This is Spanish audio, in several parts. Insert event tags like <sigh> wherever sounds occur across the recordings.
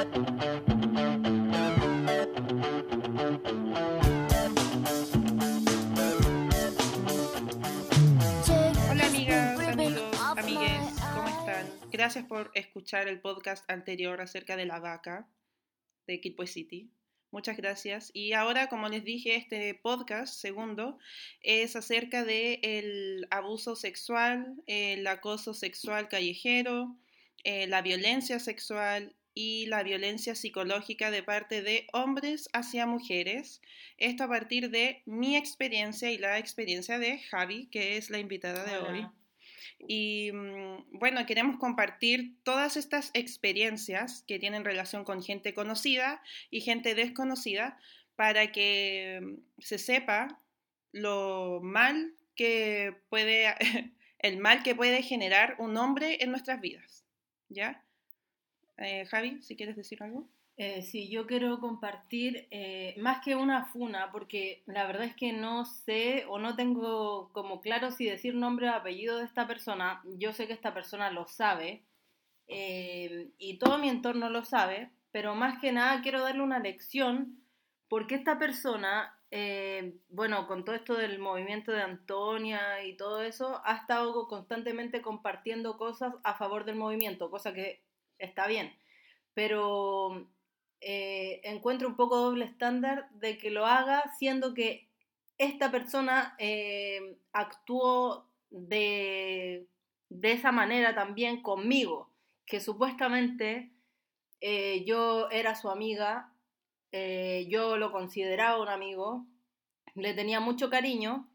Hola amigas, amigos, amigues, ¿cómo están? Gracias por escuchar el podcast anterior acerca de la vaca de Kidboy City. Muchas gracias. Y ahora, como les dije, este podcast segundo es acerca del abuso sexual, el acoso sexual callejero, eh, la violencia sexual y la violencia psicológica de parte de hombres hacia mujeres. Esto a partir de mi experiencia y la experiencia de Javi, que es la invitada de hoy. Y mm, bueno, queremos compartir todas estas experiencias que tienen relación con gente conocida y gente desconocida para que mm, se sepa lo mal que puede, <laughs> el mal que puede generar un hombre en nuestras vidas. ¿Ya? Eh, Javi, si quieres decir algo. Eh, sí, yo quiero compartir eh, más que una funa, porque la verdad es que no sé o no tengo como claro si decir nombre o apellido de esta persona. Yo sé que esta persona lo sabe y todo mi entorno lo sabe, pero más que nada quiero darle una lección porque esta persona, bueno, con todo esto del movimiento de Antonia y todo eso, ha estado constantemente compartiendo cosas a favor del movimiento, cosa que está bien, pero eh, encuentro un poco doble estándar de que lo haga siendo que esta persona eh, actuó de, de esa manera también conmigo, que supuestamente eh, yo era su amiga, yo lo consideraba un amigo, le tenía mucho cariño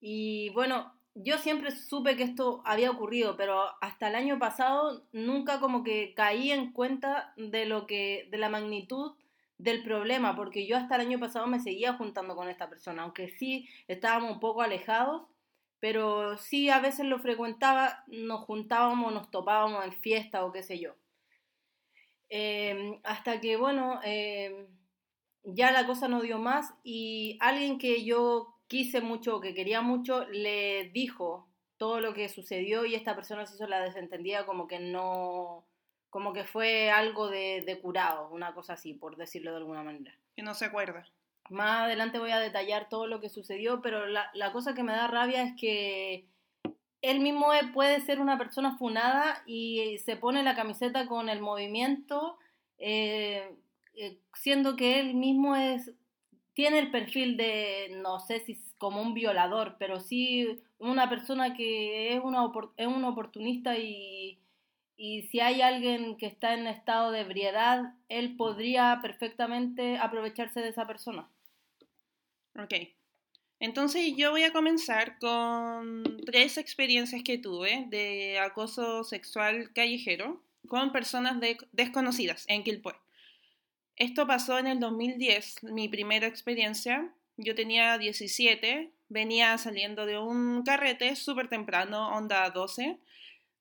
y bueno, yo siempre supe que esto había ocurrido, pero hasta el año pasado nunca como que caí en cuenta de lo que, de la magnitud del problema, porque yo hasta el año pasado me seguía juntando con esta persona, aunque sí estábamos un poco alejados, pero sí a veces lo frecuentaba, nos juntábamos, nos topábamos en fiesta o qué sé yo. Eh, hasta que, bueno, eh, ya la cosa no dio más y alguien que yo quise mucho o que quería mucho le dijo todo lo que sucedió y esta persona se hizo la desentendida como que no, como que fue algo de, de curado, una cosa así, por decirlo de alguna manera. Que no se acuerda. Más adelante voy a detallar todo lo que sucedió, pero la, la cosa que me da rabia es que él mismo puede ser una persona funada y se pone la camiseta con el movimiento, eh, eh, siendo que él mismo es tiene el perfil de, no sé si es como un violador, pero sí una persona que es, una, es un oportunista y, y si hay alguien que está en estado de ebriedad, él podría perfectamente aprovecharse de esa persona. Ok. Entonces yo voy a comenzar con tres experiencias que tuve de acoso sexual callejero con personas de- desconocidas en Quilpué. Esto pasó en el 2010, mi primera experiencia. Yo tenía 17, venía saliendo de un carrete súper temprano, onda 12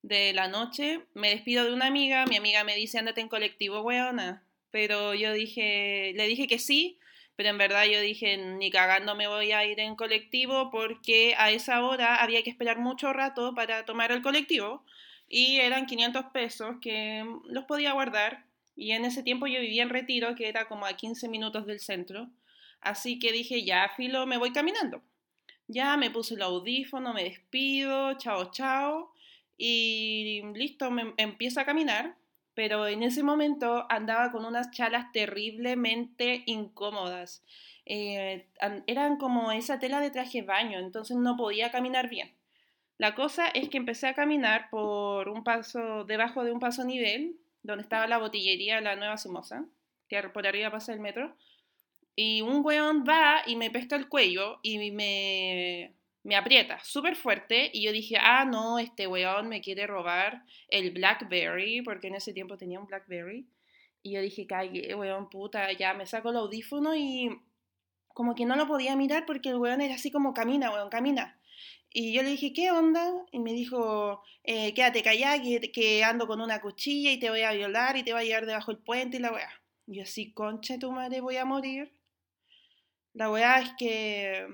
de la noche. Me despido de una amiga, mi amiga me dice, ándate en colectivo, weona. Pero yo dije, le dije que sí, pero en verdad yo dije, ni cagando me voy a ir en colectivo porque a esa hora había que esperar mucho rato para tomar el colectivo y eran 500 pesos que los podía guardar y en ese tiempo yo vivía en Retiro, que era como a 15 minutos del centro, así que dije, ya, filo, me voy caminando. Ya me puse el audífono, me despido, chao, chao, y listo, me empiezo a caminar, pero en ese momento andaba con unas chalas terriblemente incómodas. Eh, an- eran como esa tela de traje baño, entonces no podía caminar bien. La cosa es que empecé a caminar por un paso, debajo de un paso nivel, donde estaba la botillería La Nueva Simosa, que por arriba pasa el metro, y un weón va y me pesca el cuello y me, me aprieta súper fuerte, y yo dije, ah, no, este weón me quiere robar el Blackberry, porque en ese tiempo tenía un Blackberry, y yo dije, cague, weón, puta, ya me saco el audífono y como que no lo podía mirar porque el weón era así como camina, weón, camina. Y yo le dije, ¿qué onda? Y me dijo, eh, quédate callada, que, ando con una cuchilla y te voy a violar y te voy a llevar debajo del puente y la weá. Y yo así, concha tu madre, voy a morir. La weá es que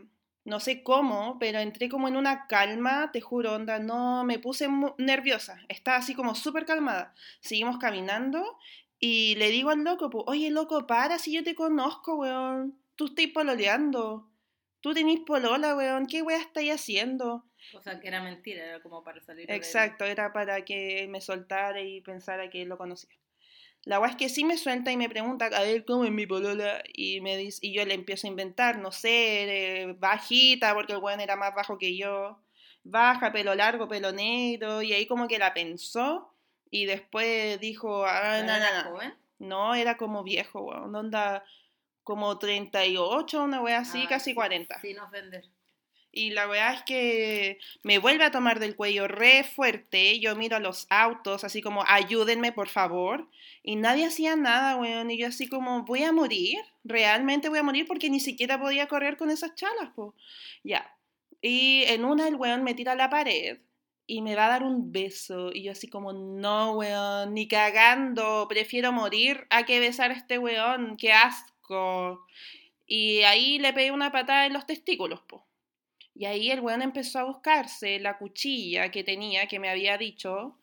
no sé cómo, pero entré como en una calma, te juro, onda, no me puse nerviosa. Estaba así como súper calmada. Seguimos caminando Y le digo al loco, pues, oye, loco, para si yo te conozco, weón. Tú estás pololeando. Tú tenés polola, weón. ¿Qué weón estáis haciendo? O sea, que era mentira, era como para salir. Exacto, era para que me soltara y pensara que lo conocía. La weá es que sí me suelta y me pregunta, a ver, ¿cómo es mi polola? Y, me dice, y yo le empiezo a inventar, no sé, bajita, porque el weón era más bajo que yo. Baja, pelo largo, pelo negro. Y ahí como que la pensó y después dijo, ah, no, no, no. No, era como viejo, weón. Onda como 38, una wea así, ah, casi 40. Sin ofender. Y la weá es que me vuelve a tomar del cuello re fuerte. Yo miro a los autos, así como, ayúdenme, por favor. Y nadie hacía nada, weón. Y yo así como, voy a morir. Realmente voy a morir porque ni siquiera podía correr con esas chalas, po. Ya. Y en una el weón me tira a la pared y me va a dar un beso. Y yo así como, no, weón, ni cagando. Prefiero morir a que besar a este weón. Qué asco. Y ahí le pegué una patada en los testículos, po. Y ahí el weón empezó a buscarse la cuchilla que tenía, que me había dicho.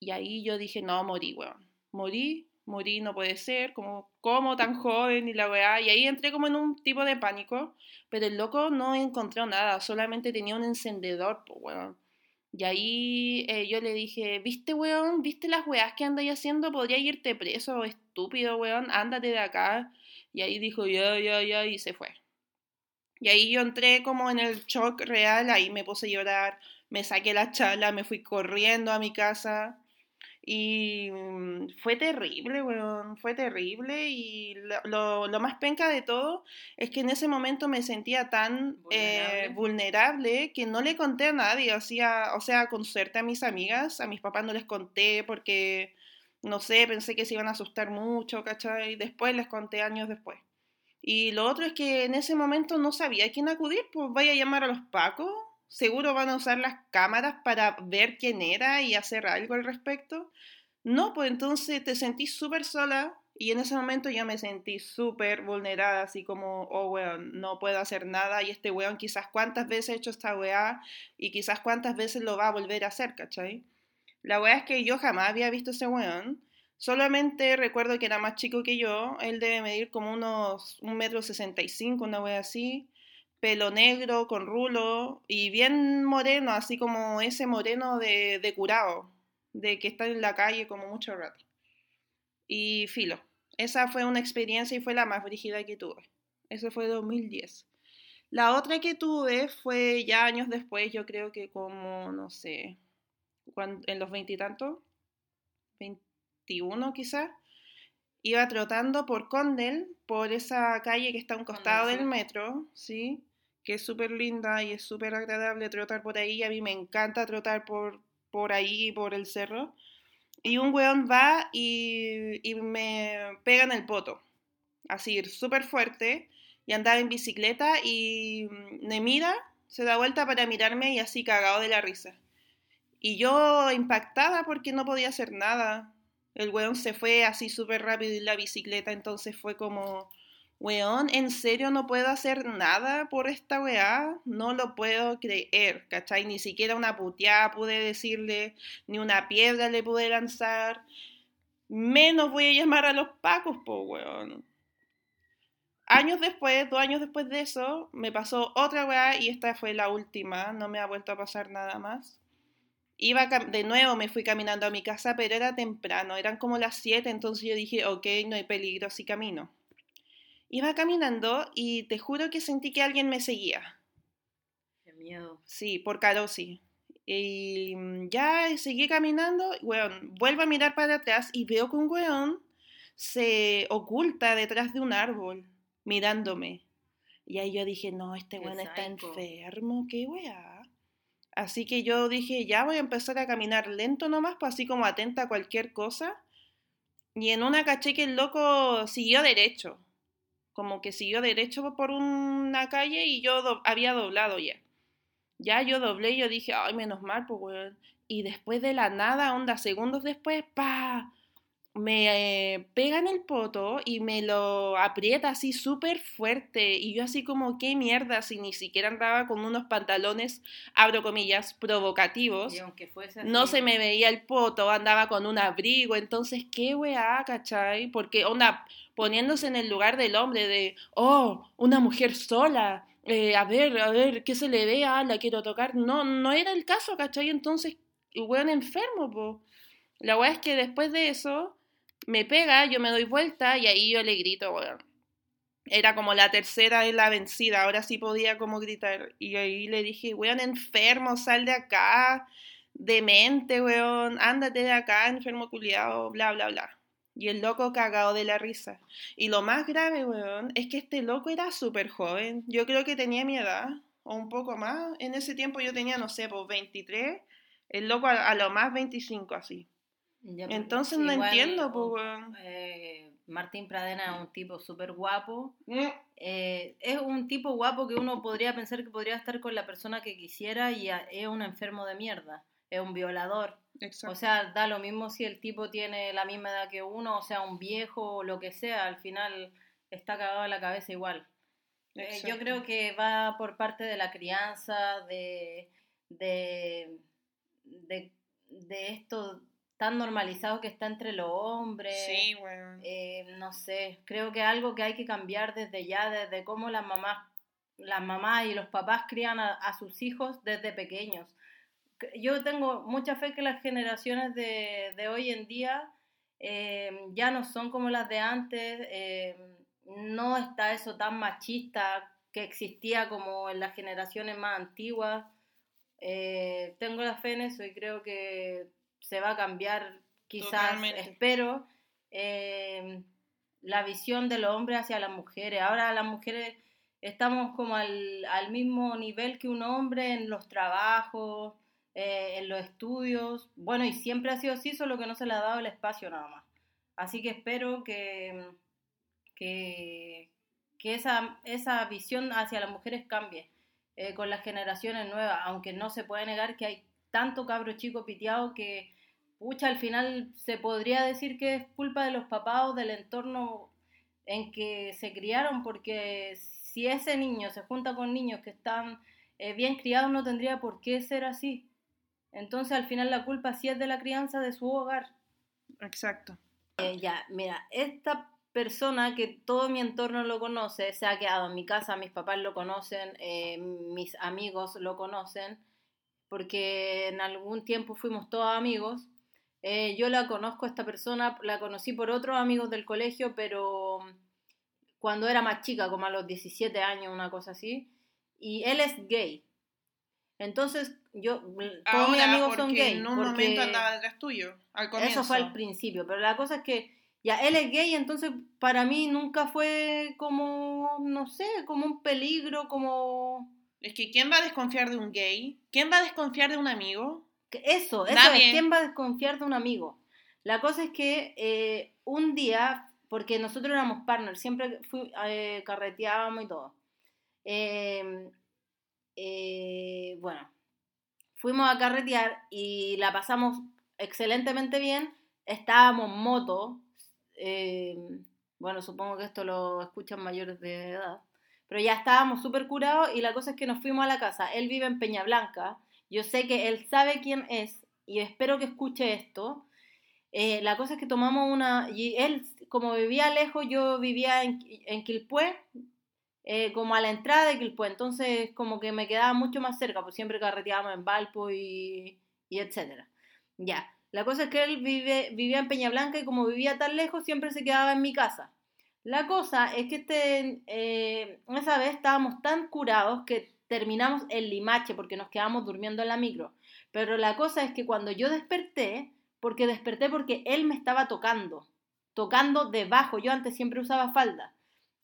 Y ahí yo dije, no, morí, weón. Morí, morí, no puede ser, como, tan joven y la weá. Y ahí entré como en un tipo de pánico, pero el loco no encontró nada, solamente tenía un encendedor, pues, weón. Y ahí eh, yo le dije, ¿viste, weón? ¿Viste las weás que andáis haciendo? Podría irte preso, estúpido, weón, ándate de acá. Y ahí dijo, ya, ya, ya, y se fue. Y ahí yo entré como en el shock real, ahí me puse a llorar, me saqué la chala, me fui corriendo a mi casa. Y mm, fue terrible, weón, fue terrible. Y lo, lo, más penca de todo es que en ese momento me sentía tan vulnerable, eh, vulnerable que no le conté a nadie. O sea, o sea, con suerte a mis amigas, a mis papás no les conté porque, no sé, pensé que se iban a asustar mucho, ¿cachai? Después les conté años después. Y lo otro es que en ese momento no sabía a quién acudir, pues vaya a llamar a los pacos, seguro van a usar las cámaras para ver quién era y hacer algo al respecto. No, pues entonces te sentí súper sola y en ese momento ya me sentí súper vulnerada, así como, oh, weón, no puedo hacer nada y este weón quizás cuántas veces ha hecho esta weá y quizás cuántas veces lo va a volver a hacer, ¿cachai? La weá es que yo jamás había visto ese weón Solamente recuerdo que era más chico que yo, él debe medir como unos un metro una wea así, pelo negro con rulo y bien moreno, así como ese moreno de, de curado, de que está en la calle como mucho rato. Y filo, esa fue una experiencia y fue la más brígida que tuve. Eso fue 2010. La otra que tuve fue ya años después, yo creo que como, no sé, en los veintitantos, 21 quizás, iba trotando por Condel, por esa calle que está a un costado del metro, ¿sí? Que es súper linda y es súper agradable trotar por ahí. A mí me encanta trotar por, por ahí, por el cerro. Y un weón va y, y me pega en el poto, así, súper fuerte. Y andaba en bicicleta y me mira, se da vuelta para mirarme y así cagado de la risa. Y yo impactada porque no podía hacer nada. El weón se fue así súper rápido en la bicicleta, entonces fue como, weón, ¿en serio no puedo hacer nada por esta weá? No lo puedo creer, ¿cachai? Ni siquiera una puteada pude decirle, ni una piedra le pude lanzar. Menos voy a llamar a los pacos, po, weón. Años después, dos años después de eso, me pasó otra weá y esta fue la última, no me ha vuelto a pasar nada más. Iba de nuevo, me fui caminando a mi casa, pero era temprano, eran como las 7, entonces yo dije, ok, no hay peligro si camino. Iba caminando y te juro que sentí que alguien me seguía. Qué miedo. Sí, por Carosi. Y mm, ya seguí caminando, weón, vuelvo a mirar para atrás y veo que un weón se oculta detrás de un árbol, mirándome. Y ahí yo dije, no, este weón está enfermo, qué weá. Así que yo dije, ya voy a empezar a caminar lento nomás, pues así como atenta a cualquier cosa. Y en una caché que el loco siguió derecho. Como que siguió derecho por una calle y yo había doblado ya. Ya yo doblé y yo dije, ay, menos mal, pues weón. Y después de la nada, onda, segundos después, pa, me eh, pega en el poto y me lo aprieta así súper fuerte. Y yo así como, qué mierda, si ni siquiera andaba con unos pantalones, abro comillas, provocativos. Y aunque fuese No se me veía el poto, andaba con un abrigo. Entonces, qué weá, ¿cachai? Porque onda, poniéndose en el lugar del hombre de, oh, una mujer sola. eh, a ver, a ver, ¿qué se le ve? Ah, la quiero tocar. No, no era el caso, ¿cachai? Entonces, weón enfermo, po. La weá es que después de eso me pega, yo me doy vuelta y ahí yo le grito, weón. Era como la tercera en la vencida, ahora sí podía como gritar. Y ahí le dije, weón, enfermo, sal de acá, demente, weón, ándate de acá, enfermo culiado, bla, bla, bla. Y el loco cagado de la risa. Y lo más grave, weón, es que este loco era súper joven. Yo creo que tenía mi edad, o un poco más. En ese tiempo yo tenía, no sé, pues 23. El loco a, a lo más 25, así. Ya, pues, Entonces no entiendo, pues, o- weón. eh, Martín Pradena es un tipo súper guapo. Mm. Eh, es un tipo guapo que uno podría pensar que podría estar con la persona que quisiera y a- es un enfermo de mierda. Es un violador. Exacto. O sea, da lo mismo si el tipo tiene la misma edad que uno, o sea, un viejo o lo que sea, al final está cagado en la cabeza igual. Eh, yo creo que va por parte de la crianza, de, de, de, de esto tan normalizado que está entre los hombres. Sí, weón. Eh, no sé, creo que algo que hay que cambiar desde ya, desde cómo las mamás, las mamás y los papás crían a, a sus hijos desde pequeños. Yo tengo mucha fe que las generaciones de, de hoy en día eh, ya no son como las de antes, eh, no está eso tan machista que existía como en las generaciones más antiguas. Eh, tengo la fe en eso y creo que se va a cambiar, quizás, Totalmente. espero, la visión de los hombres hacia las mujeres. Ahora las mujeres estamos como al, al mismo nivel que un hombre en los trabajos, eh, en los estudios. Bueno, y siempre ha sido así, solo que no se le ha dado el espacio nada más. Así que espero que, que, que esa, esa visión hacia las mujeres cambie eh, con las generaciones nuevas, aunque no se puede negar que hay tanto cabro chico piteado que, pucha, al final se podría decir que es culpa de los papás o del entorno en que se criaron, porque si ese niño se junta con niños que están eh, bien criados, no tendría por qué ser así. Entonces, al final, la culpa sí es de la crianza de su hogar. Exacto. Eh, ya, mira, esta persona que todo mi entorno lo conoce, se ha quedado en mi casa, mis papás lo conocen, eh, mis amigos lo conocen, porque en algún tiempo fuimos todos amigos. Eh, yo la conozco a esta persona, la conocí por otros amigos del colegio, pero cuando era más chica, como a los 17 años, una cosa así, y él es gay. Entonces, yo, todos mis amigos son porque gay. en un momento andaba detrás tuyo, al comienzo. eso fue al principio, pero la cosa es que ya él es gay, entonces para mí nunca fue como, no sé, como un peligro, como... Es que ¿quién va a desconfiar de un gay? ¿Quién va a desconfiar de un amigo? Eso, eso Nadie. es, ¿quién va a desconfiar de un amigo? La cosa es que eh, un día, porque nosotros éramos partners, siempre fui, eh, carreteábamos y todo. Eh, eh, bueno, fuimos a carretear y la pasamos excelentemente bien. Estábamos moto. eh, bueno, supongo que esto lo escuchan mayores de edad. Pero ya estábamos súper curados y la cosa es que nos fuimos a la casa. Él vive en Peñablanca. Yo sé que él sabe quién es y espero que escuche esto. Eh, la cosa es que tomamos una... Y él, como vivía lejos, yo vivía en, en Quilpué, eh, como a la entrada de Quilpué. Entonces, como que me quedaba mucho más cerca, pues siempre carreteábamos en Valpo y, y etcétera. Ya. La cosa es que él vive, vivía en Peñablanca y como vivía tan lejos, siempre se quedaba en mi casa. La cosa es que este, eh, esa vez estábamos tan curados que terminamos en Limache porque nos quedamos durmiendo en la micro. Pero la cosa es que cuando yo desperté, porque desperté porque él me estaba tocando, tocando debajo. Yo antes siempre usaba falda.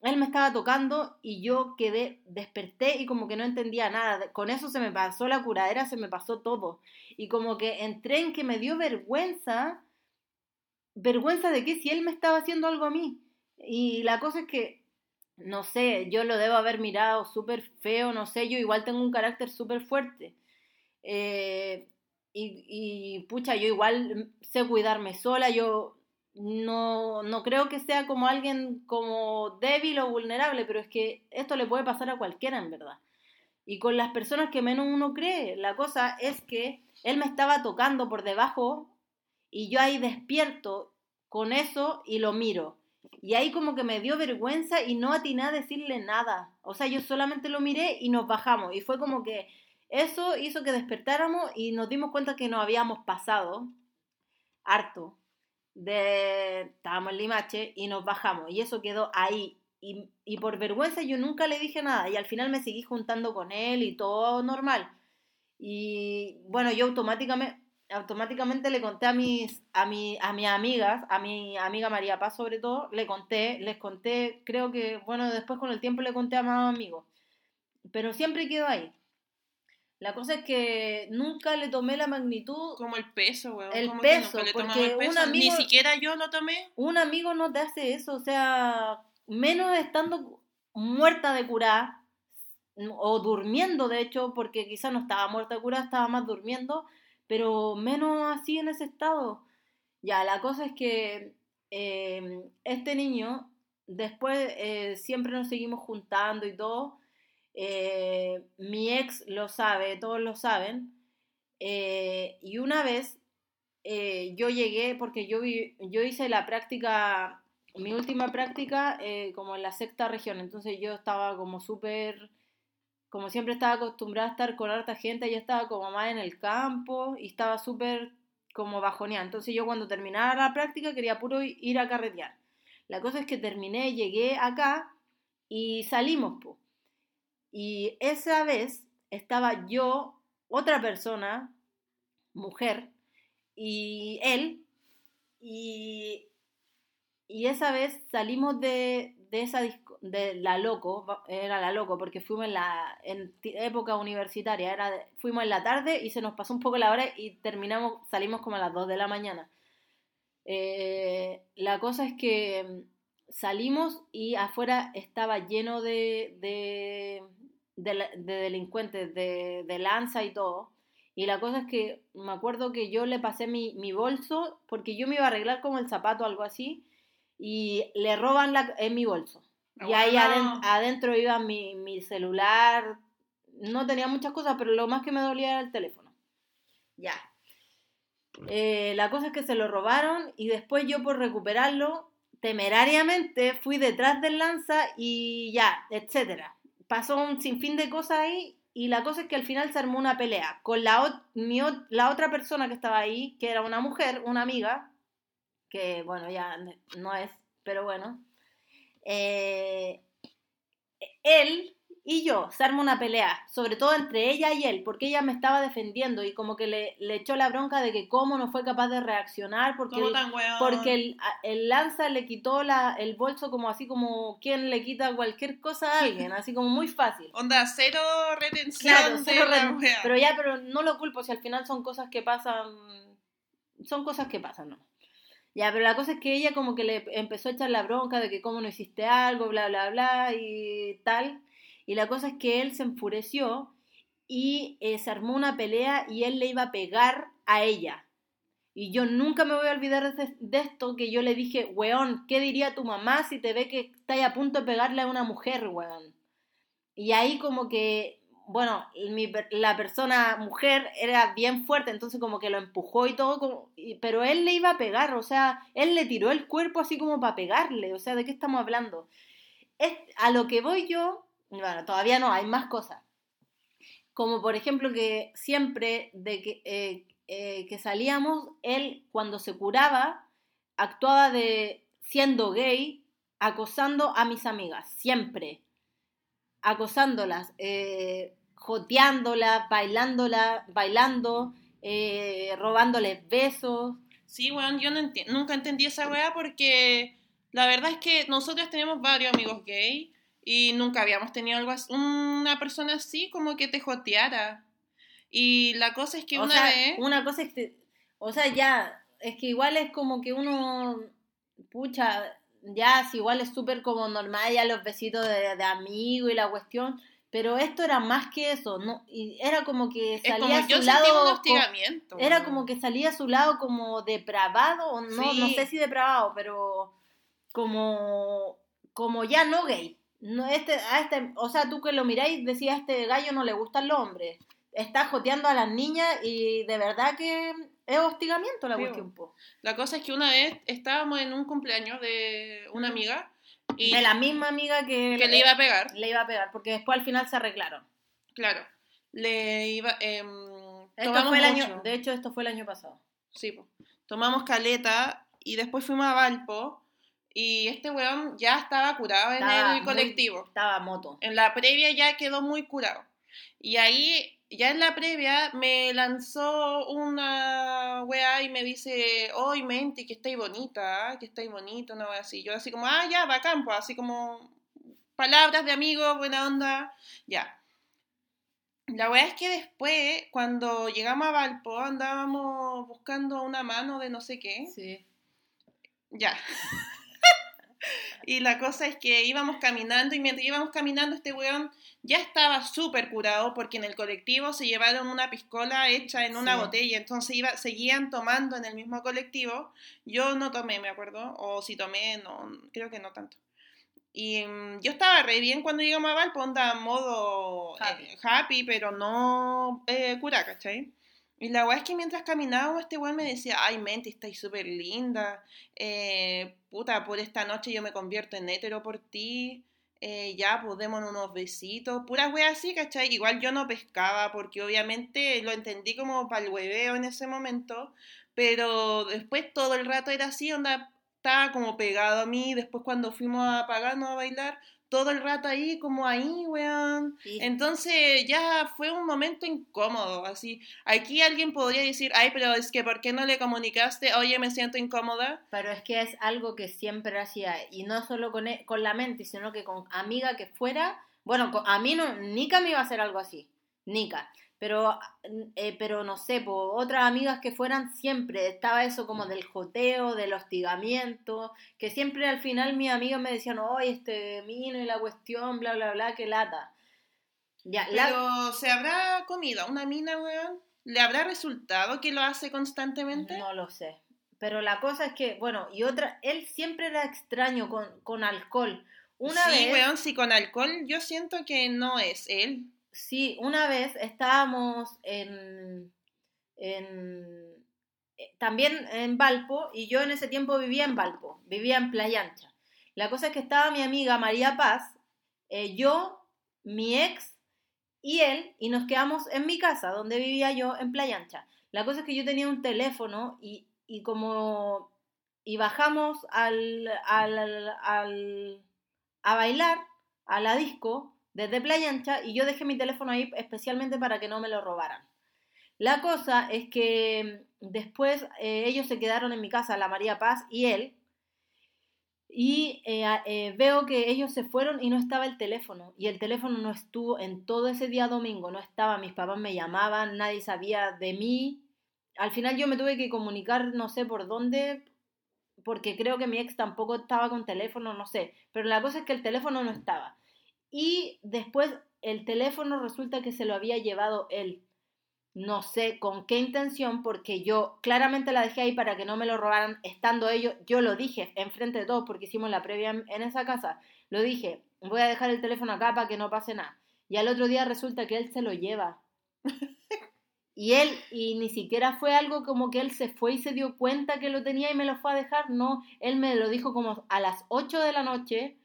Él me estaba tocando y yo quedé, desperté y como que no entendía nada. Con eso se me pasó la curadera, se me pasó todo. Y como que entré en que me dio vergüenza, vergüenza de que si él me estaba haciendo algo a mí. Y la cosa es que, no sé, yo lo debo haber mirado súper feo, no sé, yo igual tengo un carácter súper fuerte. Eh, y, y, pucha, yo igual sé cuidarme sola, yo no, no creo que sea como alguien como débil o vulnerable, pero es que esto le puede pasar a cualquiera en verdad. Y con las personas que menos uno cree, la cosa es que él me estaba tocando por debajo y yo ahí despierto con eso y lo miro. Y ahí como que me dio vergüenza y no atiné a decirle nada. O sea, yo solamente lo miré y nos bajamos. Y fue como que eso hizo que despertáramos y nos dimos cuenta que nos habíamos pasado harto. De... Estábamos en Limache y nos bajamos. Y eso quedó ahí. Y, y por vergüenza yo nunca le dije nada. Y al final me seguí juntando con él y todo normal. Y bueno, yo automáticamente, automáticamente le conté a mis, a, mi, a mis amigas, a mi amiga María Paz sobre todo, le conté, les conté, creo que, bueno, después con el tiempo le conté a más amigos, pero siempre quedó ahí. La cosa es que nunca le tomé la magnitud. Como el peso, weón. El ¿Cómo que peso, le porque el peso? un amigo- Ni siquiera yo lo tomé. Un amigo no te hace eso, o sea, menos estando muerta de curar, o durmiendo de hecho, porque quizás no estaba muerta de curar, estaba más durmiendo, pero menos así en ese estado. Ya, la cosa es que eh, este niño, después eh, siempre nos seguimos juntando y todo. Eh, mi ex lo sabe, todos lo saben. eh, y una vez eh, yo llegué, porque yo, vi- yo hice la práctica, mi última práctica como en la sexta región, entonces yo estaba como súper, como siempre estaba acostumbrada a estar con harta gente, ya estaba como más en el campo y estaba súper como bajoneada. Entonces yo cuando terminara la práctica quería puro ir a carretear. La cosa es que terminé, llegué acá y salimos, po. Y esa vez estaba yo, otra persona, mujer, y él, y, y esa vez salimos de, de esa disco- de la loco, era la loco, porque fuimos en la en época universitaria, era fuimos en la tarde y se nos pasó un poco la hora y terminamos, salimos como a las 2 de la mañana. Eh, la cosa es que mm, salimos y afuera estaba lleno de, de la- de delincuentes, de, de lanza y todo. Y la cosa es que me acuerdo que yo le pasé mi, mi bolso porque yo me iba a arreglar como el zapato o algo así y le roban la, en mi bolso. Y ahí Ah, aden- adentro iba mi, mi celular. No tenía muchas cosas, pero lo más que me dolía era el teléfono. Ya. Eh, la cosa es que se lo robaron y después yo por recuperarlo, temerariamente fui detrás del lanza y ya, etcétera. Pasó un sinfín de cosas ahí y la cosa es que al final se armó una pelea con la, otra persona que estaba ahí, que era una mujer, una amiga, que bueno, ya no es, pero bueno. Eh, él y yo se arma una pelea, sobre todo entre ella y él, porque ella me estaba defendiendo y como que le, le echó la bronca de que cómo no fue capaz de reaccionar porque, ¿Cómo el, porque el, el lanza le quitó la, el bolso como así como quien le quita cualquier cosa a alguien, <laughs> así como muy fácil. Onda, cero retención Claro, de cero la pero ya, pero no lo culpo si al final son cosas que pasan, son cosas que pasan, ¿no? Ya, pero la cosa es que ella como que le empezó a echar la bronca de que cómo no hiciste algo, bla, bla, bla, y tal. Y la cosa es que él se enfureció y eh, se armó una pelea y él le iba a pegar a ella. Y yo nunca me voy a olvidar de, de esto que yo le dije, weón, ¿qué diría tu mamá si te ve que estás a punto de pegarle a una mujer, weón? Y ahí como que, bueno, la persona mujer era bien fuerte, entonces como que lo empujó y todo, pero él le iba a pegar, o sea, él le tiró el cuerpo así como para pegarle, o sea, ¿de qué estamos hablando? Es, a lo que voy yo, bueno, todavía no, hay más cosas. Como por ejemplo que siempre de que, eh, eh, que salíamos, él cuando se curaba, actuaba de siendo gay, acosando a mis amigas, siempre acosándolas, eh, joteándolas, bailando, eh, robándoles besos. Sí, weón, yo no nunca entendí esa weá porque la verdad es que nosotros tenemos varios amigos gay y nunca habíamos tenido algo así, una persona así como que te joteara. Y la cosa es que o una sea, vez... una cosa es que, o sea, ya, es que igual es como que uno, pucha, ya, si igual es súper como normal ya los besitos de, de amigo y la cuestión, Pero esto era más que eso, no, y era como que salía como a su lado. un co- hostigamiento. era como que salía a su lado como depravado, o no, no Sí. sé si depravado, pero como, como ya no gay. No, este, a este, o sea, tú que lo miráis, decía, a este gallo no le gustan los hombres. Está joteando a las niñas y de verdad que es hostigamiento la Sí, cuestión, po. La cosa es que una vez estábamos en un cumpleaños de una amiga y De la misma amiga que, que le iba a pegar. le iba a pegar, porque después al final se arreglaron. Claro. Le iba. em, Esto fue el año, de hecho, esto fue el año pasado. Sí, po. tomamos caleta y después fuimos a Valpo y este weón ya estaba curado en el muy- colectivo. estaba moto. En la previa ya quedó muy curado. Y ahí, ya en la previa, me lanzó una weá y me dice, hoy Menti, que estáis bonita, ah, que estáis bonita, una weá así. Yo así como, ah, ya, bacán, pues, así como palabras de amigo, buena onda, ya. La weá es que después, cuando llegamos a Valpo, andábamos buscando una mano de no sé qué. Sí. Ya. <laughs> y la cosa es que íbamos caminando y mientras íbamos caminando este weón ya estaba súper curado porque en el colectivo se llevaron una piscola hecha en una Sí. botella, entonces iba, seguían tomando en el mismo colectivo. Yo no tomé, me acuerdo, o si tomé, no, creo que no tanto. Y mm, yo estaba re bien cuando llegamos a Valpo, onda modo Happy. eh, happy, pero no eh, cura, ¿cachai? Y la weá es que mientras caminábamos, este weón me decía, ay, mente, estáis súper linda, eh, puta, por esta noche yo me convierto en hétero por ti, eh, ya, pues démonos unos besitos, pura wea así, ¿cachai? Igual yo no pescaba, porque obviamente lo entendí como para el hueveo en ese momento, pero después todo el rato era así, onda, estaba como pegado a mí, después cuando fuimos a pagarnos a bailar, todo el rato ahí, como ahí, weón. Y- Entonces ya fue un momento incómodo, así. Aquí alguien podría decir, ay, pero es que ¿por qué no le comunicaste? Oye, me siento incómoda. Pero es que es algo que siempre hacía, y no solo con, e- con la mente, sino que con amiga que fuera, bueno, con- a mí no, Nika me iba a hacer algo así, Nika, pero, eh, pero no sé, por otras amigas que fueran siempre, estaba eso como del joteo, del hostigamiento, que siempre al final mis amigas me decían, oye, este mino y la cuestión, bla, bla, bla, que lata. Ya, la- Pero ¿se habrá comido a una mina, weón? ¿Le habrá resultado que lo hace constantemente? No lo sé. Pero la cosa es que, bueno, y otra, él siempre era extraño con, con alcohol. Una sí, vez, weón, si con alcohol yo siento que no es él. Sí, una vez estábamos en, en eh, también en Valpo y yo en ese tiempo vivía en Valpo, vivía en Playa Ancha. La cosa es que estaba mi amiga María Paz, eh, yo, mi ex y él, y nos quedamos en mi casa, donde vivía yo, en Playa Ancha. La cosa es que yo tenía un teléfono y, y como... Y bajamos al, al, al- a bailar a la disco desde Playa Ancha y yo dejé mi teléfono ahí especialmente para que no me lo robaran. La cosa es que después eh, ellos se quedaron en mi casa, la María Paz y él, y eh, eh, veo que ellos se fueron y no estaba el teléfono. Y el teléfono no estuvo en todo ese día domingo, no estaba. Mis papás me llamaban, nadie sabía de mí. Al final yo me tuve que comunicar, no sé por dónde, porque creo que mi ex tampoco estaba con teléfono, no sé. Pero la cosa es que el teléfono no estaba. Y después el teléfono resulta que se lo había llevado él. No sé con qué intención, porque yo claramente la dejé ahí para que no me lo robaran estando ellos. Yo lo dije enfrente de todos porque hicimos la previa en, esa casa. Lo dije, voy a dejar el teléfono acá para que no pase nada. Y al otro día resulta que él se lo lleva. <laughs> Y él, y ni siquiera fue algo como que él se fue y se dio cuenta que lo tenía y me lo fue a dejar. No, él me lo dijo como a las 8 de la noche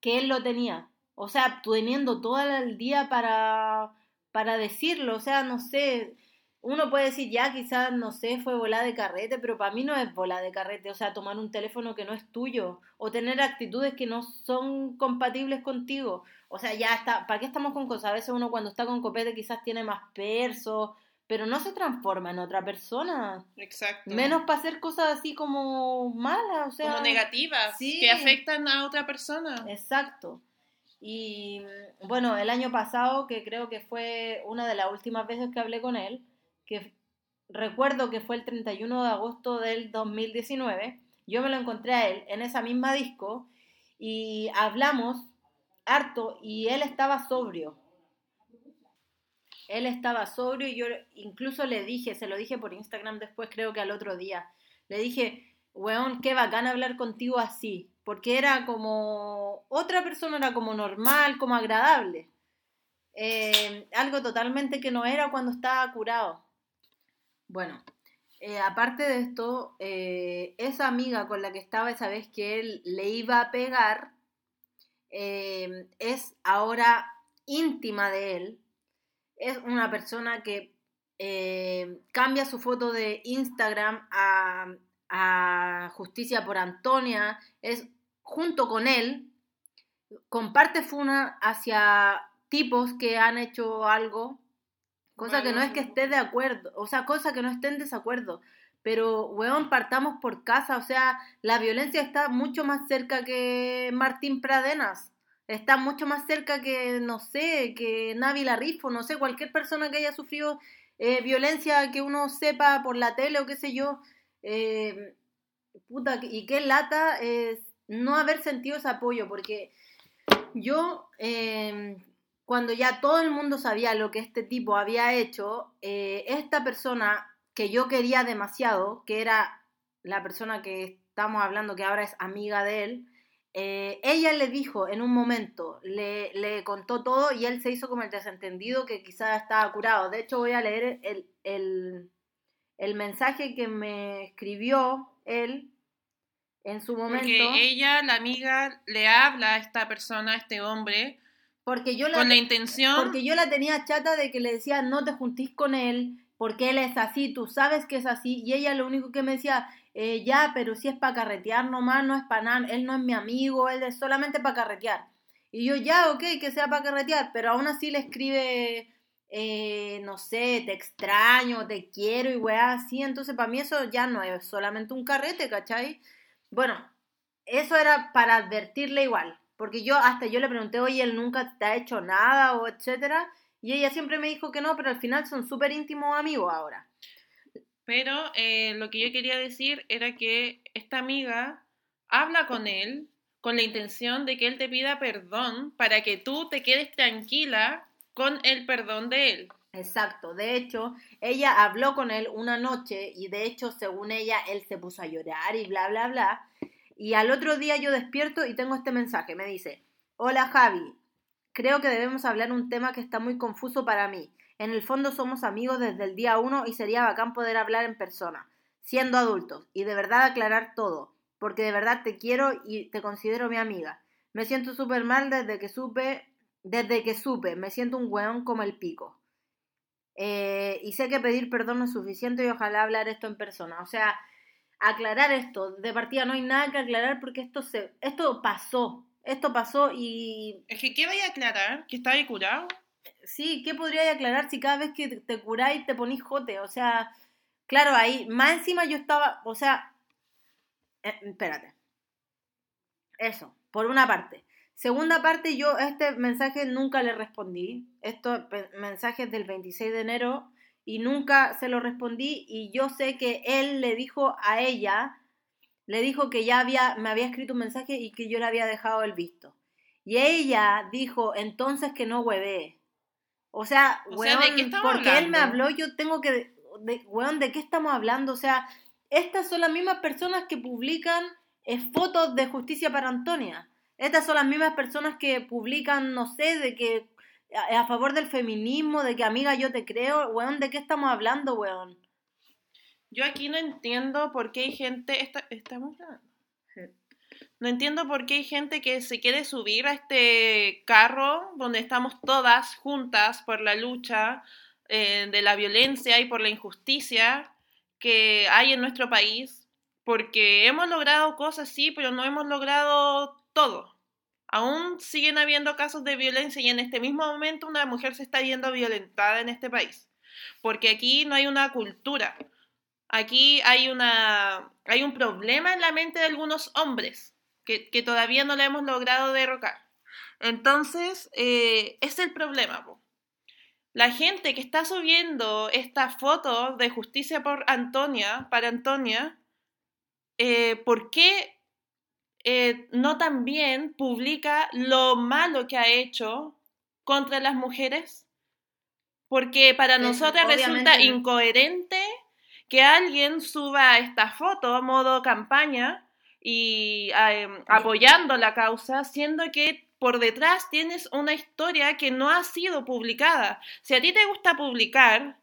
que él lo tenía. O sea, teniendo todo el día para, para decirlo. O sea, no sé. Uno puede decir, ya, quizás, no sé, fue bola de carrete, pero para mí no es bola de carrete. O sea, tomar un teléfono que no es tuyo. O tener actitudes que no son compatibles contigo. O sea, ya está. ¿Para qué estamos con cosas? A veces uno cuando está con copete quizás tiene más perso, pero no se transforma en otra persona. Exacto. Menos para hacer cosas así como malas, o sea. como negativas, sí. que afectan a otra persona. Exacto. Y mm, bueno, el año pasado, que creo que fue una de las últimas veces que hablé con él, que recuerdo que fue el 31 de agosto del 2019, yo me lo encontré a él en esa misma disco y hablamos harto y él estaba sobrio. Él estaba sobrio y yo incluso le dije, se lo dije por Instagram después, creo que al otro día, le dije, weón, qué bacán hablar contigo así, porque era como, otra persona era como normal, como agradable. Eh, algo totalmente que no era cuando estaba curado. Bueno, eh, aparte de esto, eh, esa amiga con la que estaba esa vez que él le iba a pegar, es ahora íntima de él. Es una persona que cambia su foto de Instagram a, a Justicia por Antonia, es junto con él, comparte funa hacia tipos que han hecho algo, cosa que no es que esté de acuerdo, o sea, cosa que no esté en desacuerdo, pero, weón, partamos por casa, o sea, la violencia está mucho más cerca que Martín Pradenas, está mucho más cerca que, no sé, que Navi Larrifo, no sé, cualquier persona que haya sufrido eh, violencia que uno sepa por la tele o qué sé yo, eh, puta, y qué lata es no haber sentido ese apoyo, porque yo eh, cuando ya todo el mundo sabía lo que este tipo había hecho, eh, esta persona que yo quería demasiado, que era la persona que estamos hablando, que ahora es amiga de él, eh, ella le dijo en un momento, le, le, contó todo y él se hizo como el desentendido que quizás estaba curado. De hecho, voy a leer el, el, el mensaje que me escribió él en su momento. Porque ella, la amiga, le habla a esta persona, a este hombre, porque yo la, con la intención. Porque yo la tenía chata de que le decía, no te juntís con él, porque él es así, tú sabes que es así. Y ella lo único que me decía, eh, ya, pero si es para carretear nomás, no es para nada, él no es mi amigo, él es solamente para carretear. Y yo, ya, ok, que sea para carretear, pero aún así le escribe, eh, no sé, te extraño, te quiero y weá así. Entonces, para mí eso ya no es solamente un carrete, ¿cachai? Bueno, eso era para advertirle igual. Porque yo hasta yo le pregunté, oye, él nunca te ha hecho nada o etcétera. Y ella siempre me dijo que no, pero al final son súper íntimos amigos ahora. Pero eh, lo que yo quería decir era que esta amiga habla con él con la intención de que él te pida perdón para que tú te quedes tranquila con el perdón de él. Exacto, de hecho, ella habló con él una noche y de hecho, según ella, él se puso a llorar y bla, bla, bla. Y al otro día yo despierto y tengo este mensaje. Me dice, hola Javi, creo que debemos hablar un tema que está muy confuso para mí. En el fondo somos amigos desde el día uno y sería bacán poder hablar en persona, siendo adultos, y de verdad aclarar todo, porque de verdad te quiero y te considero mi amiga. Me siento súper mal desde que supe, desde que supe, me siento un weón como el pico. Eh, y sé que pedir perdón no es suficiente y ojalá hablar esto en persona. O sea, aclarar esto. De partida no hay nada que aclarar porque esto se, esto pasó. Esto pasó y. Es que, ¿qué vaya a aclarar? ¿Que estaba curado? Sí, ¿qué podría aclarar si cada vez que te curáis te ponís jote? O sea, claro, ahí, más encima yo estaba, o sea, eh, espérate. Eso, por una parte. Segunda parte, yo a este mensaje nunca le respondí. Estos mensajes del 26 de enero y nunca se lo respondí y yo sé que él le dijo a ella, le dijo que ya había, me había escrito un mensaje y que yo le había dejado el visto. Y ella dijo entonces que no hueve. O sea, porque él me habló, yo tengo que, de, weón, ¿de qué estamos hablando? O sea, estas son las mismas personas que publican eh, fotos de justicia para Antonia. Estas son las mismas personas que publican, no sé, de que a, favor del feminismo, de que amiga yo te creo, weón, ¿de qué estamos hablando, weón? Yo aquí no entiendo por qué hay gente, está, estamos No entiendo por qué hay gente que se quiere subir a este carro donde estamos todas juntas por la lucha eh, de la violencia y por la injusticia que hay en nuestro país, porque hemos logrado cosas, sí, pero no hemos logrado todo. Aún siguen habiendo casos de violencia y en este mismo momento una mujer se está viendo violentada en este país. Porque aquí no hay una cultura. Aquí hay, una, hay un problema en la mente de algunos hombres que, todavía no le hemos logrado derrocar. Entonces, eh, es el problema. La gente que está subiendo esta foto de justicia por Antonia, para Antonia, eh, ¿por qué eh, no también publica lo malo que ha hecho contra las mujeres? Porque para Es- nosotras resulta incoherente que alguien suba esta foto a modo campaña y eh, apoyando la causa, siendo que por detrás tienes una historia que no ha sido publicada. Si a ti te gusta publicar,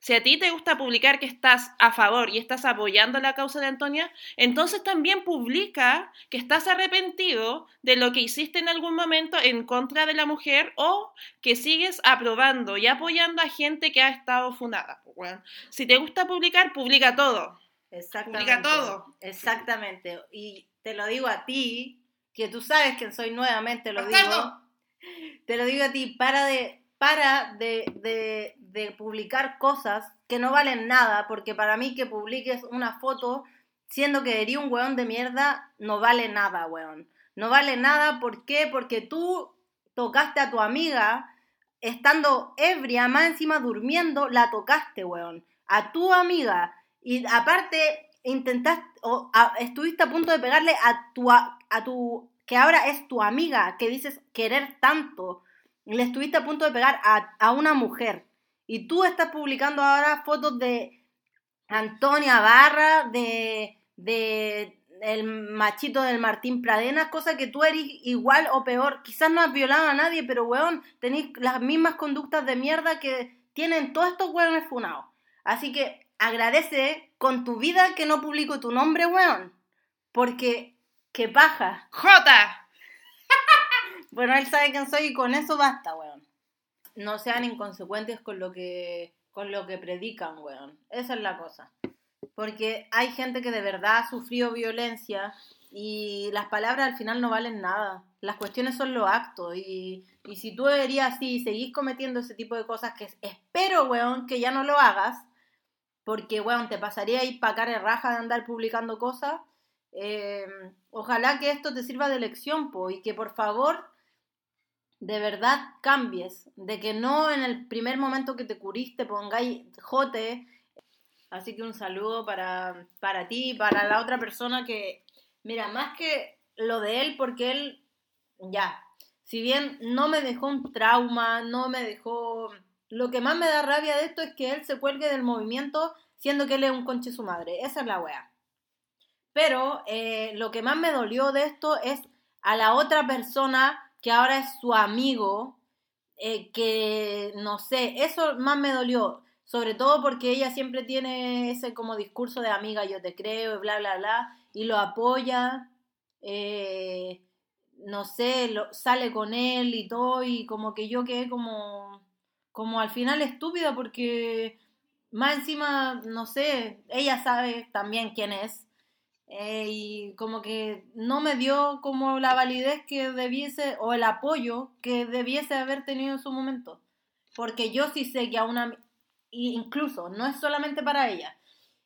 si a ti te gusta publicar que estás a favor y estás apoyando la causa de Antonia, entonces también publica que estás arrepentido de lo que hiciste en algún momento en contra de la mujer o que sigues aprobando y apoyando a gente que ha estado funada. Bueno, si te gusta publicar, publica todo. Exactamente. Publica todo. Exactamente. Y te lo digo a ti, que tú sabes que soy nuevamente, lo Bastardo. digo. Te lo digo a ti, para de, para de, de, de publicar cosas que no valen nada, porque para mí que publiques una foto siendo que eres un weón de mierda, no vale nada, weón. No vale nada, ¿por qué? Porque tú tocaste a tu amiga estando ebria, más encima durmiendo, la tocaste, weón. A tu amiga. Y aparte, intentaste, o estuviste a punto de pegarle a tu, a tu, que ahora es tu amiga, que dices querer tanto. Le estuviste a punto de pegar a, a una mujer. Y tú estás publicando ahora fotos de Antonia Barra, de, de el machito del Martín Pradena, cosa que tú eres igual o peor. Quizás no has violado a nadie, pero weón, tenéis las mismas conductas de mierda que tienen todos estos weones funados. Así que agradece con tu vida que no publico tu nombre, weón. Porque, qué paja. ¡Jota! <laughs> Bueno, él sabe quién soy y con eso basta, weón. No sean inconsecuentes con lo que con lo que predican, weón. Esa es la cosa. Porque hay gente que de verdad ha sufrido violencia y las palabras al final no valen nada. Las cuestiones son los actos y, y si tú deberías así y seguís cometiendo ese tipo de cosas que espero, weón, que ya no lo hagas, porque, weón, te pasaría ahí para cara raja de andar publicando cosas. Eh, ojalá que esto te sirva de lección, po, y que por favor de verdad cambies, de que no en el primer momento que te curiste pongáis jote. Así que un saludo para, para ti para la otra persona que, mira, más que lo de él, porque él, ya, si bien no me dejó un trauma, no me dejó... Lo que más me da rabia de esto es que él se cuelgue del movimiento siendo que él es un conche su madre. Esa es la wea. Pero eh, lo que más me dolió de esto es a la otra persona que ahora es su amigo, eh, que no sé, eso más me dolió, sobre todo porque ella siempre tiene ese como discurso de amiga, yo te creo, y bla, bla, bla, y lo apoya, eh, no sé, lo, sale con él y todo, y como que yo quedé como, como al final estúpida porque más encima, no sé, ella sabe también quién es. Eh, y como que no me dio como la validez que debiese o el apoyo que debiese haber tenido en su momento. Porque yo sí sé que a una incluso no es solamente para ella.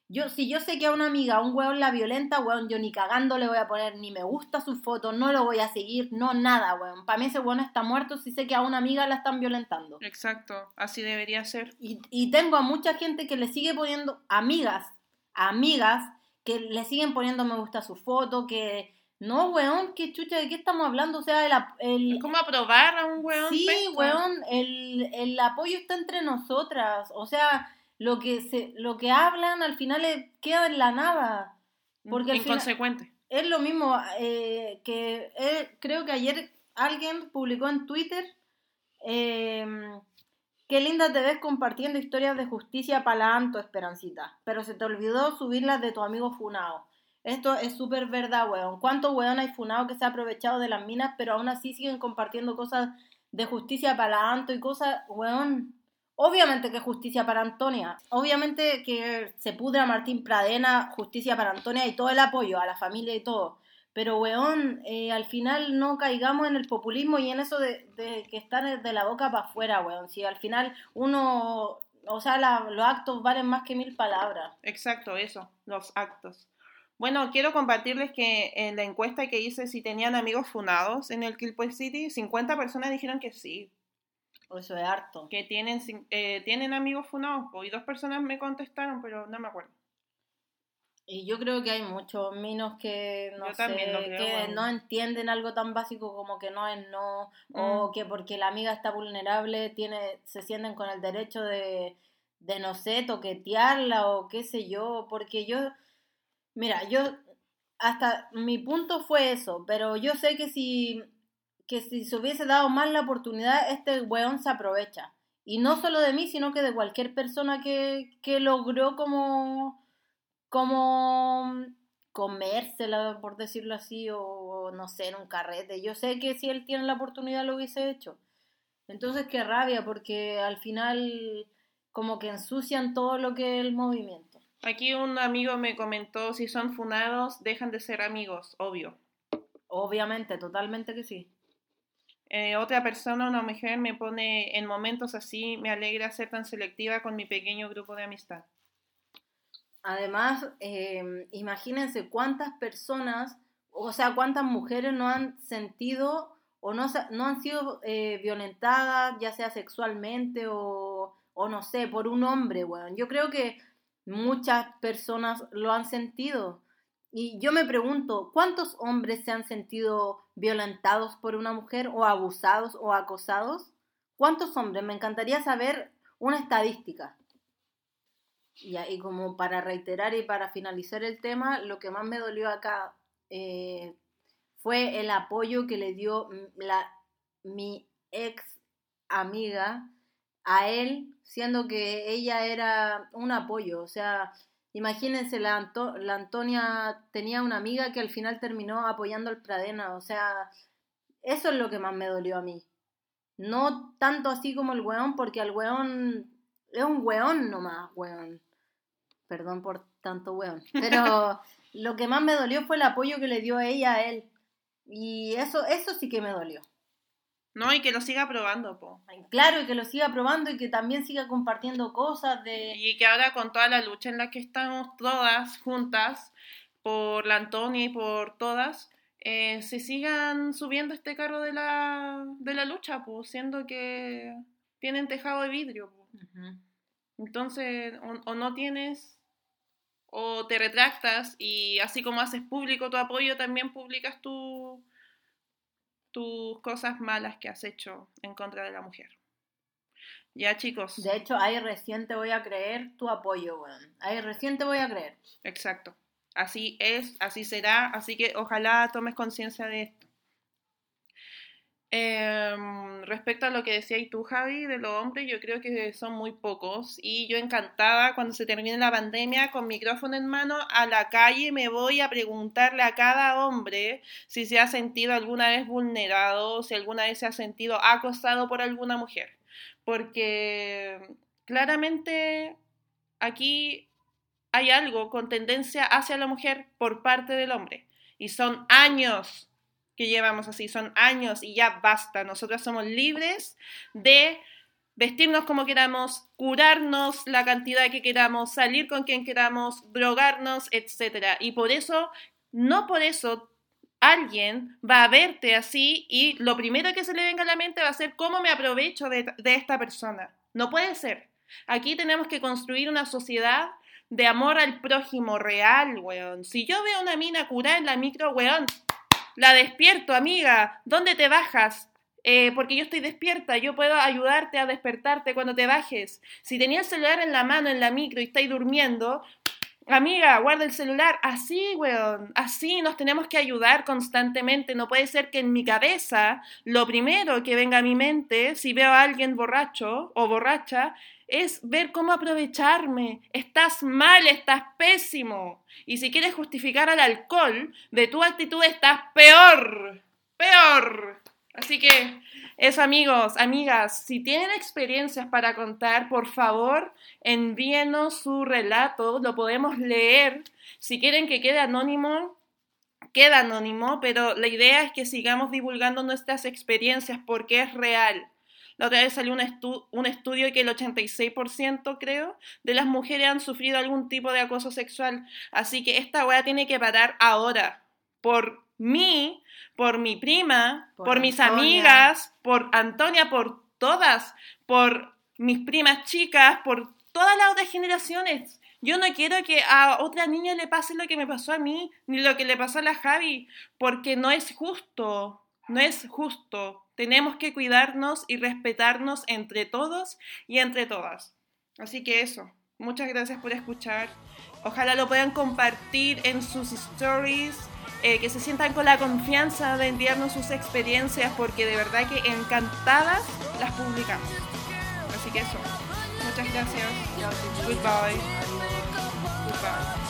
Yo si yo sé que a una amiga a un weón la violenta weón yo ni cagando le voy a poner ni me gusta su foto no lo voy a seguir no nada weón. Para mí ese weón está muerto si sé que a una amiga la están violentando. Exacto, así debería ser. y, y tengo a mucha gente que le sigue poniendo, amigas, amigas, que le siguen poniendo me gusta a su foto, que no, weón, qué chucha, ¿de qué estamos hablando? O sea, el, el- Es como aprobar a un weón. sí, weón, el, el apoyo está entre nosotras, o sea, lo que se, lo que hablan al final es- queda en la nada, porque al final- Inconsecuente. es lo mismo eh, que eh, creo que ayer alguien publicó en Twitter eh, qué linda te ves compartiendo historias de justicia palanto, Esperancita, pero se te olvidó subirlas de tu amigo Funao. Esto es súper verdad, weón. ¿Cuántos weón hay Funao que se ha aprovechado de las minas, pero aún así siguen compartiendo cosas de justicia palanto y cosas, weón? Obviamente que justicia para Antonia. Obviamente que se pudra Martín Pradena, justicia para Antonia y todo el apoyo a la familia y todo. Pero, weón, eh, al final no caigamos en el populismo y en eso de, de que están de la boca para afuera, weón. Si al final uno, o sea, la- los actos valen más que mil palabras. Exacto, eso, los actos. Bueno, quiero compartirles que en la encuesta que hice si tenían amigos funados en el Killpoint City, 50 personas dijeron que sí, Eso es harto. que tienen, eh, tienen amigos funados, y dos personas me contestaron, pero no me acuerdo. Y yo creo que hay muchos minos que no sé, creo, que bueno. no entienden algo tan básico como que no es no, o Mm. que porque la amiga está vulnerable tiene, se sienten con el derecho de, de no sé, toquetearla o qué sé yo, porque yo, mira, yo hasta mi punto fue eso, pero yo sé que si que si se hubiese dado más la oportunidad, este weón se aprovecha. Y no solo de mí, sino que de cualquier persona que, que logró como, como comérsela, por decirlo así, o no sé, en un carrete. Yo sé que si él tiene la oportunidad lo hubiese hecho. Entonces, qué rabia, porque al final como que ensucian todo lo que es el movimiento. Aquí un amigo me comentó, si son funados, dejan de ser amigos, obvio. Obviamente, totalmente que sí. Eh, otra persona, una mujer, me pone, en momentos así, me alegra ser tan selectiva con mi pequeño grupo de amistad. Además, eh, imagínense cuántas personas, o sea, cuántas mujeres no han sentido o no han sido eh, violentadas, ya sea sexualmente o, o no sé, por un hombre, weón. Yo creo que muchas personas lo han sentido. Y yo me pregunto, ¿cuántos hombres se han sentido violentados por una mujer o abusados o acosados? ¿Cuántos hombres? Me encantaría saber una estadística. Ya, y como para reiterar y para finalizar el tema, lo que más me dolió acá eh, fue el apoyo que le dio la, mi ex amiga a él, siendo que ella era un apoyo. O sea, imagínense, la, la Antonia tenía una amiga que al final terminó apoyando al Pradena. O sea, eso es lo que más me dolió a mí. No tanto así como el weón, porque al weón es un weón nomás, weón. Perdón por tanto weón. Pero <laughs> lo que más me dolió fue el apoyo que le dio ella a él. Y eso, eso sí que me dolió. No, y que lo siga probando, po. Claro, y que lo siga probando y que también siga compartiendo cosas de... Y que ahora con toda la lucha en la que estamos todas juntas, por la Antonia y por todas, eh, se sigan subiendo este carro de la, de la lucha, pues, siendo que tienen tejado de vidrio. po. Entonces, o, o no tienes, o te retractas y así como haces público tu apoyo, también publicas tu, tus cosas malas que has hecho en contra de la mujer. Ya, chicos. De hecho, ahí recién te voy a creer tu apoyo, weón. Ahí recién te voy a creer. Exacto. Así es, así será, así que ojalá tomes conciencia de esto. Em, respecto a lo que decías tú, Javi, de los hombres, yo creo que son muy pocos y yo encantada cuando se termine la pandemia con micrófono en mano a la calle me voy a preguntarle a cada hombre si se ha sentido alguna vez vulnerado, si alguna vez se ha sentido acosado por alguna mujer, porque claramente aquí hay algo con tendencia hacia la mujer por parte del hombre. Y son años que llevamos así, son años y ya basta. Nosotras somos libres de vestirnos como queramos, curarnos la cantidad que queramos, salir con quien queramos, drogarnos, etc. Y por eso, no por eso, alguien va a verte así y lo primero que se le venga a la mente va a ser cómo me aprovecho de, de esta persona. No puede ser. Aquí tenemos que construir una sociedad de amor al prójimo real, weón. Si yo veo una mina curada en la micro, weón, la despierto, amiga. ¿Dónde te bajas? Eh, porque yo estoy despierta, yo puedo ayudarte a despertarte cuando te bajes. Si tenías el celular en la mano en la micro y estáis durmiendo, amiga, guarda el celular. Así, weón, así nos tenemos que ayudar constantemente. No puede ser que en mi cabeza lo primero que venga a mi mente, si veo a alguien borracho o borracha, es ver cómo aprovecharme. Estás mal, estás pésimo. Y si quieres justificar al alcohol de tu actitud, estás peor. Peor. Así que eso, amigos, amigas, si tienen experiencias para contar, por favor, envíenos su relato, lo podemos leer. Si quieren que quede anónimo, queda anónimo, pero la idea es que sigamos divulgando nuestras experiencias porque es real. La otra vez salió un, estu un estudio que el 86% creo de las mujeres han sufrido algún tipo de acoso sexual. Así que esta weá tiene que parar ahora. Por mí, por mi prima, por, Por mis amigas, por Antonia, por todas, por mis primas chicas, por todas las otras generaciones. Yo no quiero que a otra niña le pase lo que me pasó a mí, ni lo que le pasó a la Javi, porque no es justo, no es justo. Tenemos que cuidarnos y respetarnos entre todos y entre todas. Así que eso, muchas gracias por escuchar. Ojalá lo puedan compartir en sus stories, eh, que se sientan con la confianza de enviarnos sus experiencias, porque de verdad que encantadas las publicamos. Así que eso, muchas gracias. Goodbye. Goodbye.